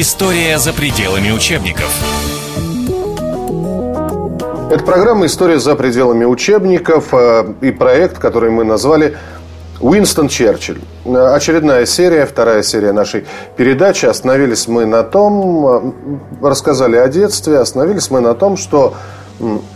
История за пределами учебников. Это программа «История за пределами учебников» э, и проект, который мы назвали Уинстон Черчилль. Очередная серия, вторая серия нашей передачи. Остановились мы на том, э, рассказали о детстве, остановились мы на том, что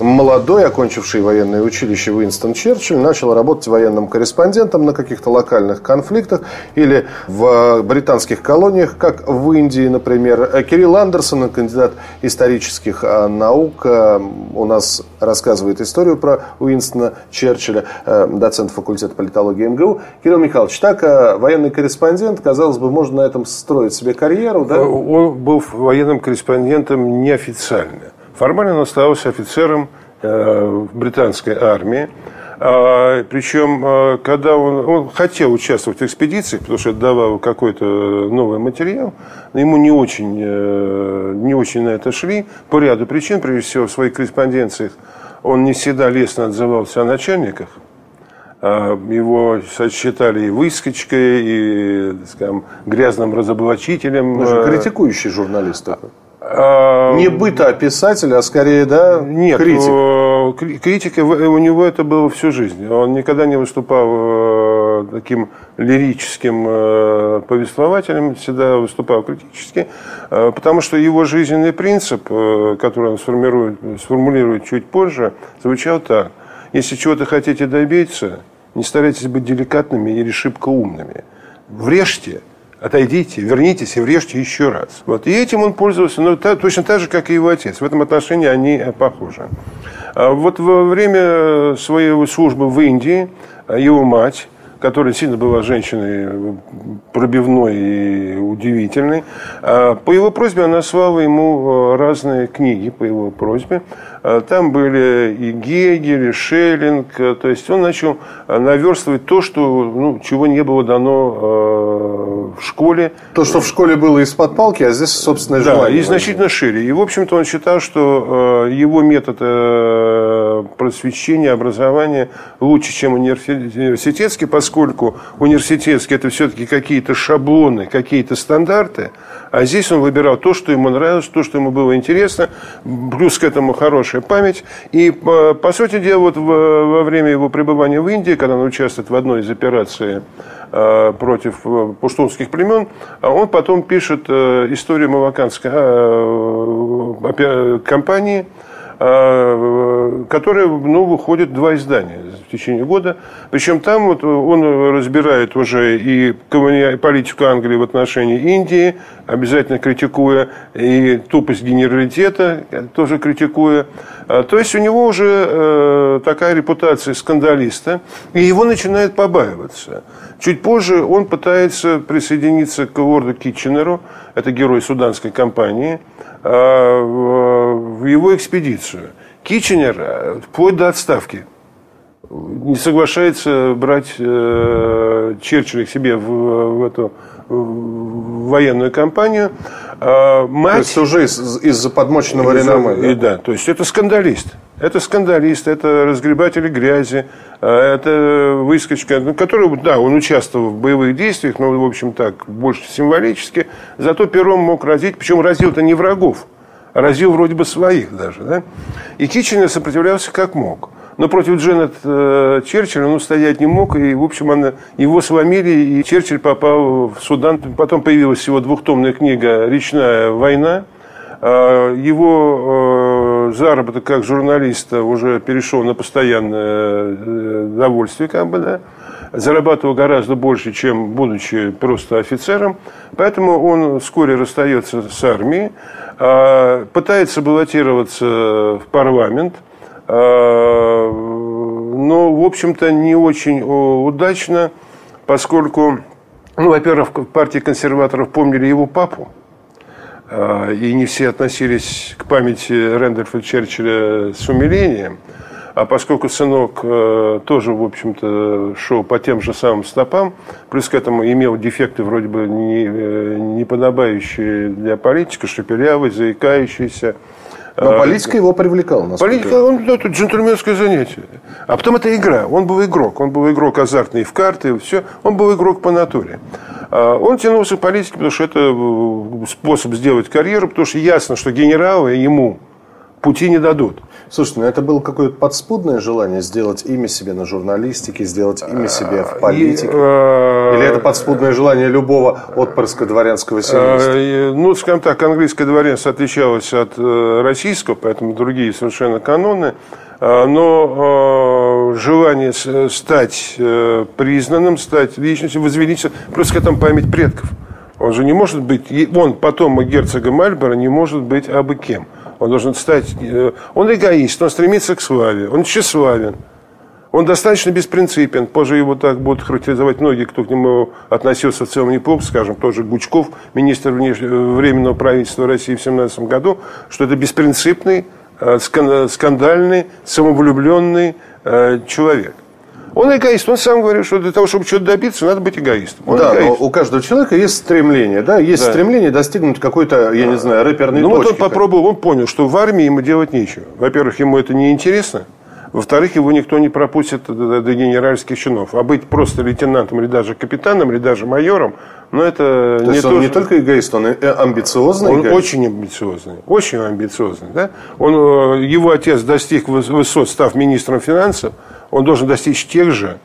молодой, окончивший военное училище Уинстон Черчилль, начал работать военным корреспондентом на каких-то локальных конфликтах или в британских колониях, как в Индии, например. Кирилл Андерсон, кандидат исторических а, наук, у нас рассказывает историю про Уинстона Черчилля, доцент факультета политологии МГУ. Кирилл Михайлович, так военный корреспондент, казалось бы, можно на этом строить себе карьеру, да? Он был военным корреспондентом неофициально. Формально он оставался офицером э, британской армии. А, причем, а, когда он, он хотел участвовать в экспедициях, потому что это давало какой-то новый материал, ему не очень, э, не очень на это шли по ряду причин. Прежде всего, в своих корреспонденциях он не всегда лестно отзывался о начальниках. А, его считали и выскочкой, и скажем, грязным разоблачителем. Ну, критикующий журналист А, не бытописатель, а скорее, да, Нет, критик. Э, критика у него это было всю жизнь. Он никогда не выступал э, таким лирическим э, повествователем, всегда выступал критически, потому что его жизненный принцип, который он сформирует, сформулирует чуть позже, звучал так. Если чего-то хотите добиться, не старайтесь быть деликатными или шибко умными. Врежьте – отойдите, вернитесь и врежьте еще раз. Вот. И этим он пользовался ну, та, точно так же, как и его отец. В этом отношении они э, похожи. А вот во время своей службы в Индии э, его мать которая сильно была женщиной э, пробивной и удивительной. А по его просьбе она слала ему разные книги, по его просьбе. А там были и Гегель, и Шеллинг. То есть он начал наверстывать то, что, ну, чего не было дано э, в школе. То, что в школе было из-под палки, а здесь собственное да, желание. Да, и значительно шире. И, в общем-то, он считал, что э, его метод э, просвещения, образования лучше, чем университетский, поскольку университетский – это все-таки какие-то шаблоны, какие-то стандарты, а здесь он выбирал то, что ему нравилось, то, что ему было интересно, плюс к этому хорошая память. И, по, по сути дела, вот во время его пребывания в Индии, когда он участвует в одной из операций э, против э, пуштунских племен, он потом пишет э, историю Маваканской компании, а, которые, ну, выходят два издания в течение года. Причем там вот он разбирает уже и политику Англии в отношении Индии, обязательно критикуя, и тупость генералитета тоже критикуя. А, то есть у него уже э, такая репутация скандалиста, и его начинает побаиваться. Чуть позже он пытается присоединиться к лорду Китченеру, это герой суданской кампании, в его экспедицию. Китченер э, вплоть до отставки не соглашается брать э, Черчилля к себе в, в эту в военную кампанию. А, мать... То есть уже из- из-за подмоченного из реноме. Да? И, да, то есть это скандалист. Это скандалист, это разгребатель грязи, а, это выскочка, ну, который, да, он участвовал в боевых действиях, но, в общем, так, больше символически. Зато пером мог разить, причем разил-то не врагов, а разил вроде бы своих даже. Да? И Китченер сопротивлялся как мог. Но против Дженнет э, Черчилля он стоять не мог. И, в общем, она, его сломили, и Черчилль попал в Судан. Потом появилась всего двухтомная книга «Речная война». Э, его э, заработок как журналиста уже перешел на постоянное э, довольствие, как бы, да зарабатывал гораздо больше, чем будучи просто офицером. Поэтому он вскоре расстается с армией, э, пытается баллотироваться в парламент – но, в общем-то, не очень удачно, поскольку, ну, во-первых, в партии консерваторов помнили его папу, э, и не все относились к памяти Рэндольфа Черчилля с умилением. А поскольку сынок э, тоже, в общем-то, шел по тем же самым стопам, плюс к этому имел дефекты вроде бы не, не подобающие для политика, шепелявый, заикающийся, но политика его привлекала. Политика, он, это джентльменское занятие. А потом это игра. Он был игрок. Он был игрок азартный в карты, все. Он был игрок по натуре. А он тянулся в политике, потому что это э, способ сделать карьеру, потому что ясно, что генералы ему пути не дадут. Слушайте, ну это было какое-то подспудное желание сделать имя себе на журналистике, сделать имя себе в политике? И, э, Или это подспудное желание любого отпрыска дворянского семейства? Э, ну, скажем так, английское дворянство отличалось от российского, поэтому другие совершенно каноны. Но желание стать признанным, стать личностью, возвеличиться, просто к этому память предков. Он же не может быть, он потом герцога Мальбора не может быть абы кем. Он должен стать... Э, он эгоист, он стремится к славе, он тщеславен. Он достаточно беспринципен. Позже его так будут характеризовать многие, кто к нему относился в целом неплохо, скажем, тоже Гучков, министр Временного правительства России в 17 году, что это беспринципный, э, скандальный, самовлюбленный э, человек. Он эгоист. Он сам говорит, что для того, чтобы что-то добиться, надо быть эгоистом. Он да, эгоист. но у каждого человека есть стремление. Да? Есть да. стремление достигнуть какой-то, я не знаю, рэперной ну, точки. Ну, вот он попробовал, он понял, что в армии ему делать нечего. Во-первых, ему это не интересно. Во-вторых, его никто не пропустит до, до генеральских чинов. А быть просто лейтенантом или даже капитаном, или даже майором, ну это то не есть он не только эгоист, он амбициозный. Он эгоист. очень амбициозный, очень амбициозный. Да? Он, э, его отец достиг высот, став министром финансов, он должен достичь тех же,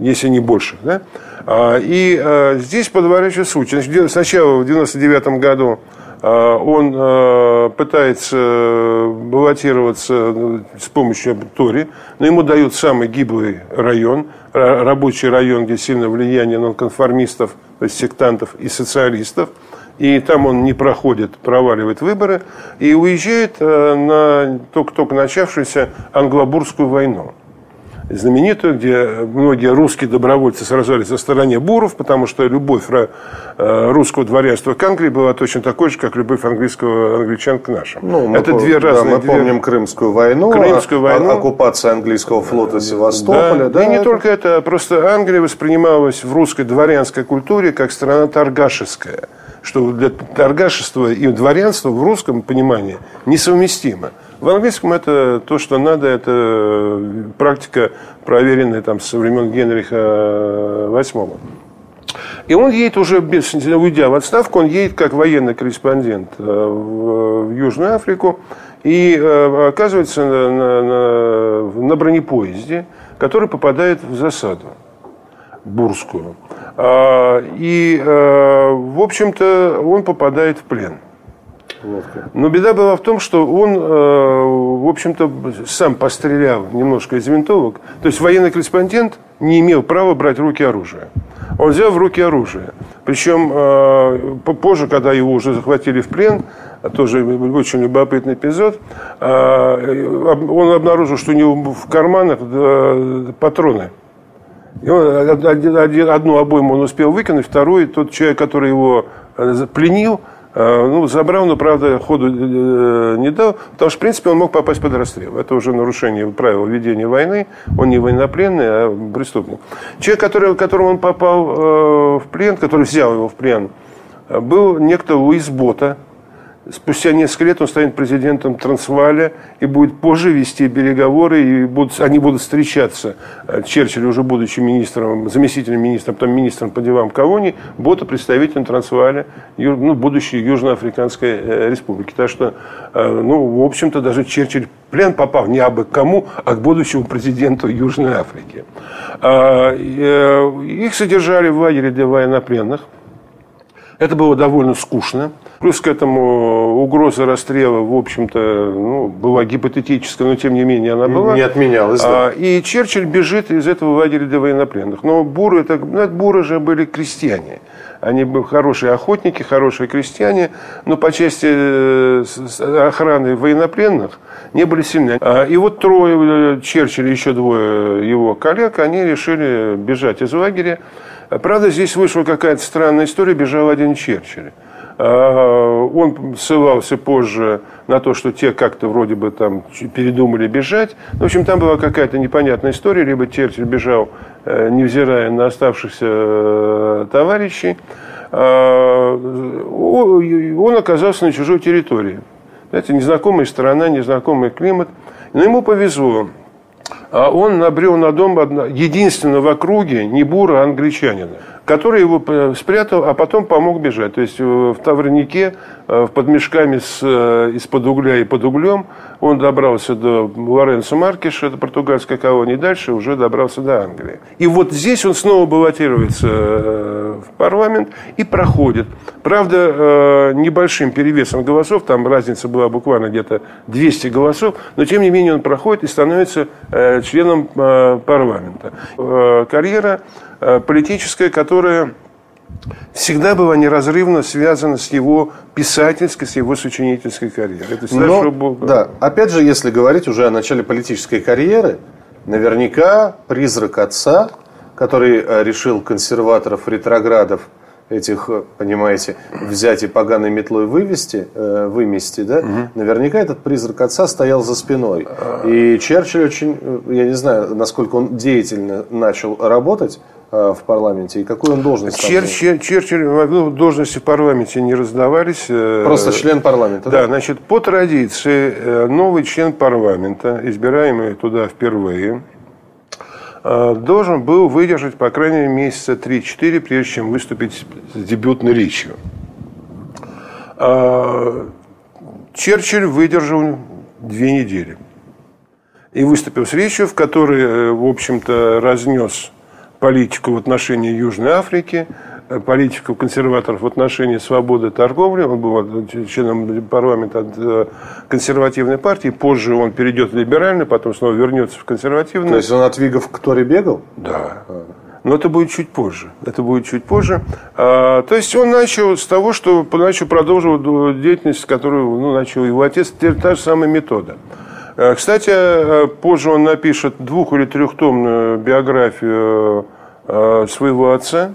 если не больше. Да? А, и а, здесь подворачивается случай. Значит, сначала в 99 году а, он пытается баллотироваться ну, с помощью Тори, но ему дают самый гиблый район, рабочий район, где сильное влияние нонконформистов, то есть сектантов и социалистов. И там он не проходит, проваливает выборы и уезжает на только-только начавшуюся англобурскую войну знаменитую, где многие русские добровольцы сражались за стороне буров, потому что любовь э, русского дворянства к Англии была точно такой же, как любовь английского англичан к нашим. Ну, Это две да, разные... Мы две... помним Крымскую войну, Крымскую а, войну. оккупация английского флота Севастополя. Да, да, и не это... только это, просто Англия воспринималась в русской дворянской культуре как страна торгашеская что для торгашества и дворянства в русском понимании несовместимо. В английском это то, что надо, это практика, проверенная там со времен Генриха VIII. И он едет уже, без, уйдя в отставку, он едет как военный корреспондент э, в, Южную Африку и э, оказывается на, на, на, бронепоезде, который попадает в засаду бурскую. А, и, э, в общем-то, он попадает в плен. Но беда была в том, что он, э, в общем-то, сам пострелял немножко из винтовок. То есть военный корреспондент не имел права брать в руки оружие. Он взял в руки оружие. Причем э, позже, когда его уже захватили в плен, тоже очень любопытный эпизод, он обнаружил, что у него в карманах патроны – и он, один, одну обойму он успел выкинуть, вторую тот человек, который его э, пленил, э, ну, забрал, но, правда, ходу э, не дал, потому что, в принципе, он мог попасть под расстрел. Это уже нарушение правил ведения войны. Он не военнопленный, а преступник. Человек, который, которому он попал в плен, который взял его в плен, был некто Луис Бота, Спустя несколько лет он станет президентом Трансваля и будет позже вести переговоры, и будут, они будут встречаться. Э, Черчилль, уже будучи министром, заместителем министра, потом министром по делам колонии, будет представителем Трансваля, ну, будущей Южноафриканской э, республики. Так что, э, ну, в общем-то, даже Черчилль плен попал не абы кому, а к будущему президенту Южной Африки. А, их содержали в лагере для военнопленных. Это было довольно скучно. Плюс к этому угроза расстрела, в общем-то, ну, была гипотетическая, но тем не менее она была. Не отменялась, да. А, и Черчилль бежит из этого лагеря для военнопленных. Но буры, это, ну, буры же были крестьяне. Они были хорошие охотники, хорошие крестьяне, но по части э, охраны военнопленных не были сильны. А, и вот трое, э, Черчилль и еще двое его коллег, они решили бежать из лагеря. Правда, здесь вышла какая-то странная история, бежал один Черчилль. Он ссылался позже на то, что те как-то вроде бы там передумали бежать. В общем, там была какая-то непонятная история. Либо Черчилль бежал, э, невзирая на оставшихся э, товарищей. А, он оказался на чужой территории. Знаете, незнакомая страна, незнакомый климат. Но ему повезло. А он набрел на дом единственного в округе не бура, а англичанина. который его э, спрятал, а потом помог бежать. То есть э, в Таврнике, э, под мешками из-под угля и под углем, он добрался до Лоренцо Маркиша, это португальская колония, и дальше уже добрался до Англии. И вот здесь он снова баллотируется в парламент и проходит. Правда, небольшим перевесом голосов, там разница была буквально где-то 200 голосов, но тем не менее он проходит и становится членом парламента. Карьера Э, политическая, которая всегда была неразрывно связана с его писательской, с его сочинительской карьерой. Это Но, был... Да, опять же, если говорить уже о начале политической карьеры, наверняка призрак отца, который э, решил консерваторов, ретроградов, этих, э, понимаете, взять и поганой метлой вывести, вымести, да, угу. наверняка этот призрак отца стоял за спиной. И Черчилль очень, я не знаю, насколько он деятельно начал работать, Э, в парламенте? И какую он должность? Черчилль, Черчилль ну, должности в парламенте не раздавались. Э, Просто член парламента, да? Да, значит, по традиции э, новый член парламента, избираемый туда впервые, должен был выдержать, по крайней мере, месяца 3-4, прежде чем выступить с дебютной речью. Черчилль выдержал две недели. И выступил с речью, в которой, в общем-то, разнес политику в отношении Южной Африки, э, политику консерваторов в отношении свободы торговли. Он был членом парламента от э, консервативной партии. Позже он перейдет в либеральный, потом снова вернется в консервативный. То есть он от Вигов к Торе бегал? Да. Но это будет чуть позже. Это будет чуть позже. А, то есть он начал с того, что начал продолжил деятельность, которую ну, начал его отец. Теперь та же самая метода. Э, кстати, позже он напишет двух- или трехтомную биографию Э, своего отца, э,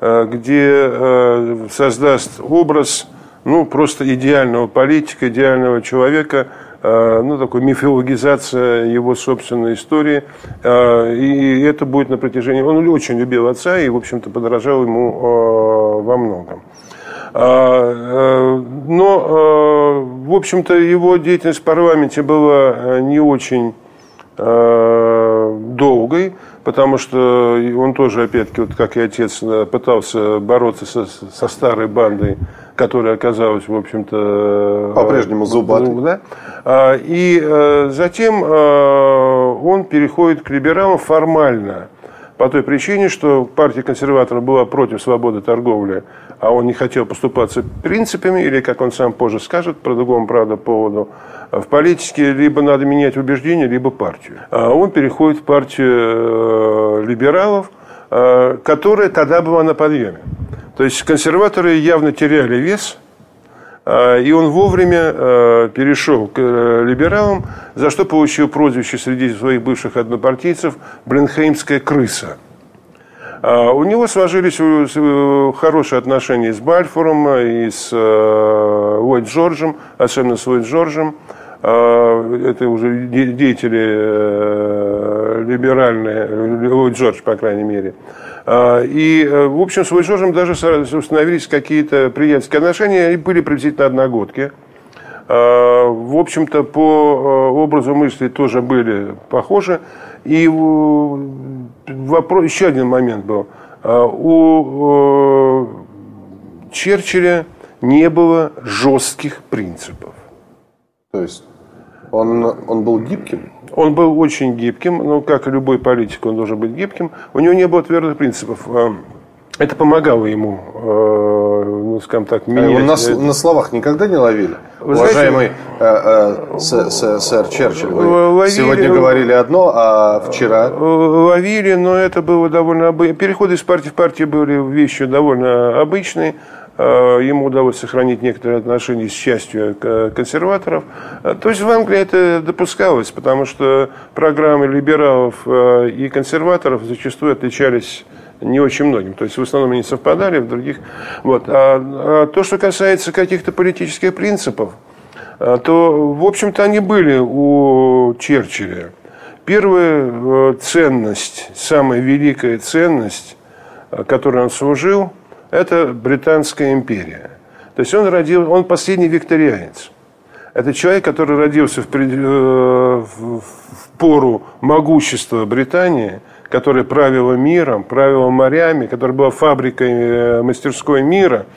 где э, создаст образ ну, просто идеального политика, идеального человека, ну, такой мифологизация его собственной истории. И это будет на протяжении... Он очень любил отца и, в общем-то, подражал ему во многом. Но, в общем-то, его деятельность в парламенте была не очень долгой потому что он тоже, опять-таки, вот как и отец, э, пытался бороться со, со старой бандой, которая оказалась, в общем-то... Э, По-прежнему зубатой. Да? А, и э, затем он переходит к либералам формально, по той причине, что партия консерваторов была против свободы торговли, а он не хотел поступаться принципами, или, как он сам позже скажет, по другому, правда, поводу, в политике либо надо менять убеждения, либо партию. А он переходит в партию э, либералов, э, которая тогда была на подъеме. То есть консерваторы явно теряли вес, э, и он вовремя перешел к либералам, за что получил прозвище среди своих бывших однопартийцев «Бленхеймская крыса». А у него сложились хорошие отношения с Бальфором и с Ллойд Джорджем, особенно с Ллойд Джорджем. А, это уже деятели э, либеральные, Ллойд Джордж, по крайней мере. А, и, э, в общем, с Ллойд Джорджем даже установились какие-то приятельские отношения, и были приблизительно одногодки. А, в общем-то, по э, образу мысли тоже были похожи. И вопрос, еще один момент был. У Черчилля не было жестких принципов. То есть он, он был гибким? Он был очень гибким, ну, как и любой политик, он должен быть гибким. У него не было твердых принципов. Это помогало ему, э, ну, скажем так, менять. А его на, на словах никогда не ловили? Вы Уважаемый знаете, э, э, сэр Черчилль, вы ловили, сегодня говорили одно, а вчера... Ловили, но это было довольно... Переходы из партии в партию были вещью довольно обычной. Э, ему удалось сохранить некоторые отношения с частью консерваторов. Э, то есть в Англии это допускалось, потому что программы либералов э, и консерваторов зачастую отличались не очень многим. То есть в основном они совпадали, в других... Вот. А, а то, что касается каких-то политических принципов, то, в общем-то, они были у Черчилля. Первая ценность, самая великая ценность, которой он служил – это Британская империя. То есть он родил, он последний викторианец. Это человек, который родился в, в, в пору могущества Британии, которая правила миром, правила морями, которая была фабрикой, мастерской мира –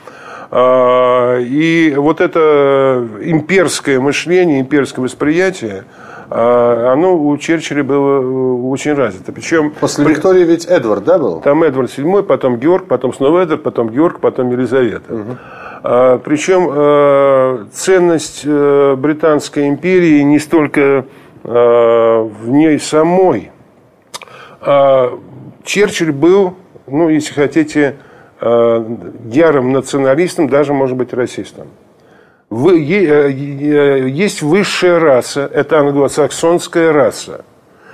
а, и вот это имперское мышление, имперское восприятие, а, оно у Черчилля было э, очень развито. Причем После Виктории ведь Эдвард, да, был? Там Эдвард VII, потом Георг, потом снова Эдвард, потом Георг, потом Елизавета. Угу. Причем э, ценность э, Британской империи не столько в ней самой. Черчилль был, ну, если хотите, Э, ярым националистом, даже, может быть, расистом. Э, есть высшая раса, это англосаксонская раса.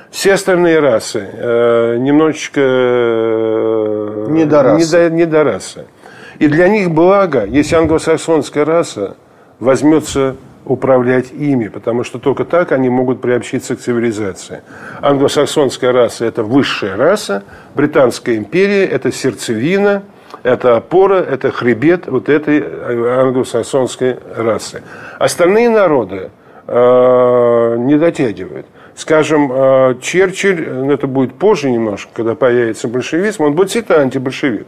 Все остальные расы э, немножечко недорасы. недорасы. И для них благо, если англосаксонская раса возьмется управлять ими, потому что только так они могут приобщиться к цивилизации. Англосаксонская раса – это высшая раса, Британская империя – это сердцевина – это опора, это хребет вот этой англосаксонской расы. Остальные народы э, не дотягивают. Скажем, э, Черчилль, ну, это будет позже немножко, когда появится большевизм, он будет всегда антибольшевик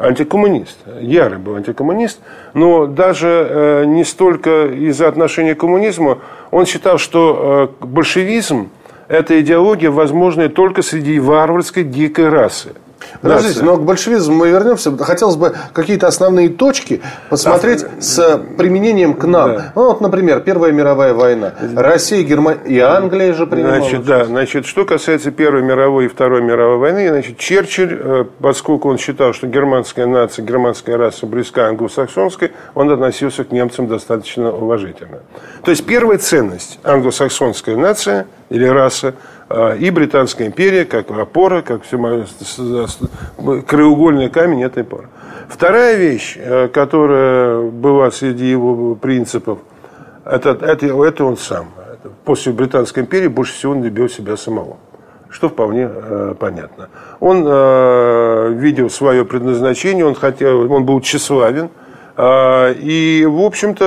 антикоммунист, ярый был антикоммунист, но даже э, не столько из-за отношения к коммунизму, он считал, что э, большевизм – это идеология, возможная только среди варварской дикой расы. Подождите, но к большевизму мы вернемся. Хотелось бы какие-то основные точки посмотреть а, с применением к нам. Да. Ну, вот, например, Первая мировая война. Россия, Германия и Англия же принимала. Значит, да, значит, что касается Первой мировой и Второй мировой войны, значит, Черчилль, э, поскольку он считал, что германская нация, германская раса близка англосаксонской, он относился к немцам достаточно уважительно. То есть первая ценность англосаксонская нация или раса и Британская империя, как опора, как все, краеугольный камень этой опоры. Вторая вещь, э, которая была среди его принципов, это, это, это он сам. После Британской империи больше всего он любил себя самого что вполне э, понятно. Он э, видел свое предназначение, он хотел, он был тщеславен, э, и, в общем-то,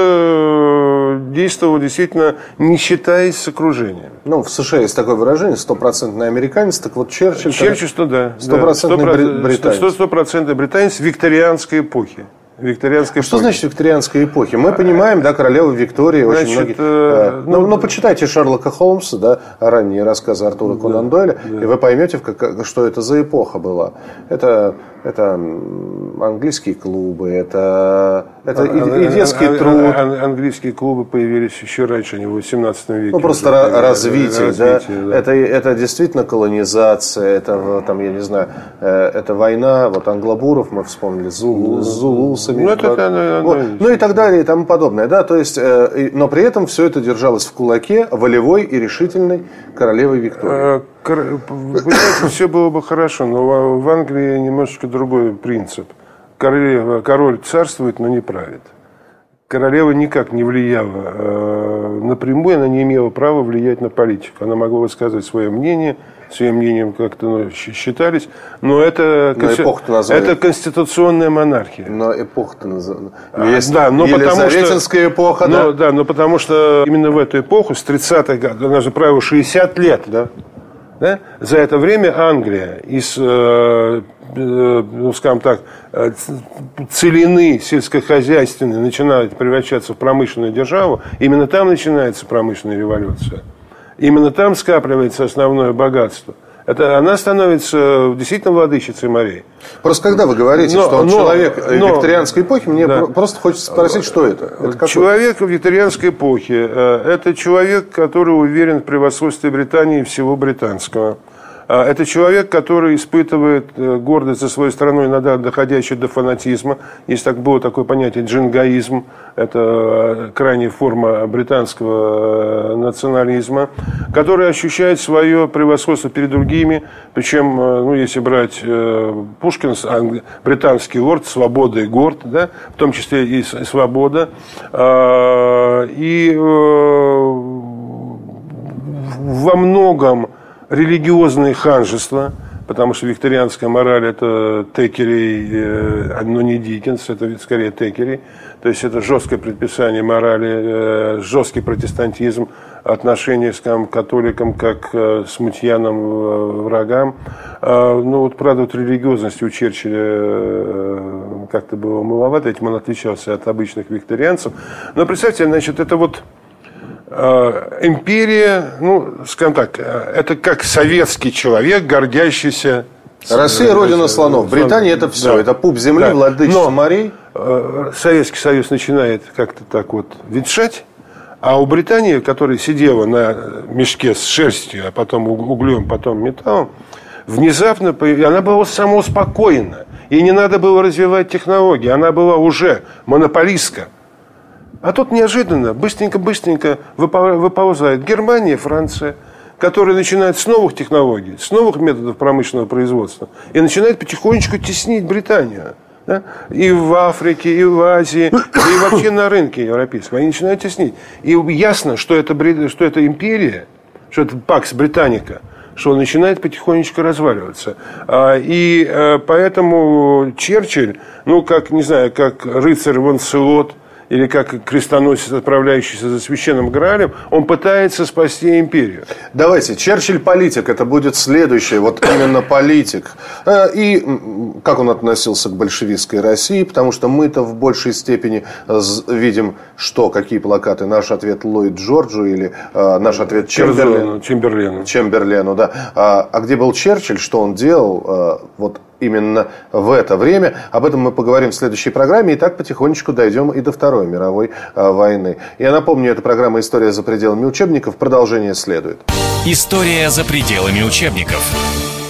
действовал действительно не считаясь с окружением. Ну, в США есть такое выражение, стопроцентный американец, так вот Черчилль... Черчилль, что да. Стопроцентный британец. Стопроцентный британец викторианской эпохи викторианской Что эпохи. значит викторианской эпохи? Мы понимаем, да, королева Виктория, значит, очень многие... Э, ну, ну, ну, почитайте Шерлока Холмса, да, ранние рассказы Артура Конан Дойля, да. и вы поймете, как, что это за эпоха была. Это, это английские клубы, это, это и, и детский ан, труд. Ан, ан, английские клубы появились еще раньше, они в 18 веке. Ну, просто развитие, развитие, да. да. Это, это действительно колонизация, это, там, я не знаю, э, это война, вот англобуров мы вспомнили, Зулу, Зулус, ресурсами. Ну, это, это, это, вот. ну и так далее и тому подобное. Да? То есть, э, но при этом все это держалось в кулаке волевой и решительной королевы Виктории. Э, вы знаете, все было бы хорошо, но в Англии немножечко другой принцип. Королева, король царствует, но не правит. Королева никак не влияла э, напрямую, она не имела права влиять на политику. Она могла высказывать свое мнение – своим мнением как-то ну, считались. Но это, но конститу... это конституционная монархия. Но эпоха-то называется. А, Есть да, но потому что, эпоха, но, да? Да, но потому что именно в эту эпоху, с 30-х годов, она же правила 60 лет, да? Да? За это время Англия из, э, э, ну, скажем так, э, целины сельскохозяйственной начинает превращаться в промышленную державу. Именно там начинается промышленная революция. Именно там скапливается основное богатство. Это она становится действительно владычицей морей. Просто когда вы говорите, но, что он но, человек но, викторианской эпохи, мне да. просто хочется спросить, что это? это человек викторианской эпохи э, – это человек, который уверен в превосходстве Британии и всего британского. А, это человек, который испытывает э, гордость за свою страну, иногда доходящую до фанатизма. Есть так, было такое понятие джингаизм. Это э, крайняя форма британского э, национализма, который ощущает свое превосходство перед другими. Причем, ну, если брать Пушкин, британский лорд, свобода и горд, да, в том числе и свобода. А, и во многом религиозные ханжества, потому что викторианская мораль – это Текери, э, но не Диккенс, это скорее Текери. То есть это жесткое предписание морали, э, жесткий протестантизм, отношение к католикам как э, смутьянам, врагам. А, ну вот, правда, вот религиозность у Черчилля как-то было маловато, этим он отличался от обычных викторианцев. Но представьте, значит, это вот империя, ну, скажем так, это как советский человек, гордящийся Россия – родина слонов. Британия – это все. Да. Это пуп земли, да. владычество морей. Э, Советский Союз начинает как-то так вот ветшать, а у Британии, которая сидела на мешке с шерстью, а потом углем, потом металлом, внезапно она была самоуспокоена. Ей не надо было развивать технологии, она была уже монополистка. А тут неожиданно, быстренько-быстренько выползает Германия, Франция, которые начинают с новых технологий, с новых методов промышленного производства, и начинают потихонечку теснить Британию. Да? И в Африке, и в Азии, и вообще на рынке европейском. Они начинают теснить. И ясно, что это, что это империя, что это Пакс Британика, что он начинает потихонечку разваливаться. А, и э, поэтому Черчилль, ну, как, не знаю, как рыцарь Ванселот – или как крестоносец, отправляющийся за священным Граалем, он пытается спасти империю. Давайте, Черчилль политик, это будет следующее, вот именно политик. Э, и как он относился к большевистской России, потому что мы-то в большей степени видим, что, какие плакаты. Наш ответ Ллойд Джорджу или э, наш ответ Чемберлену. Чемберлену. Чемберлену, да. А, а где был Черчилль, что он делал, э, вот именно в это время. Об этом мы поговорим в следующей программе. И так потихонечку дойдем и до Второй мировой э, войны. Я напомню, это программа «История за пределами учебников». Продолжение следует. История за пределами учебников.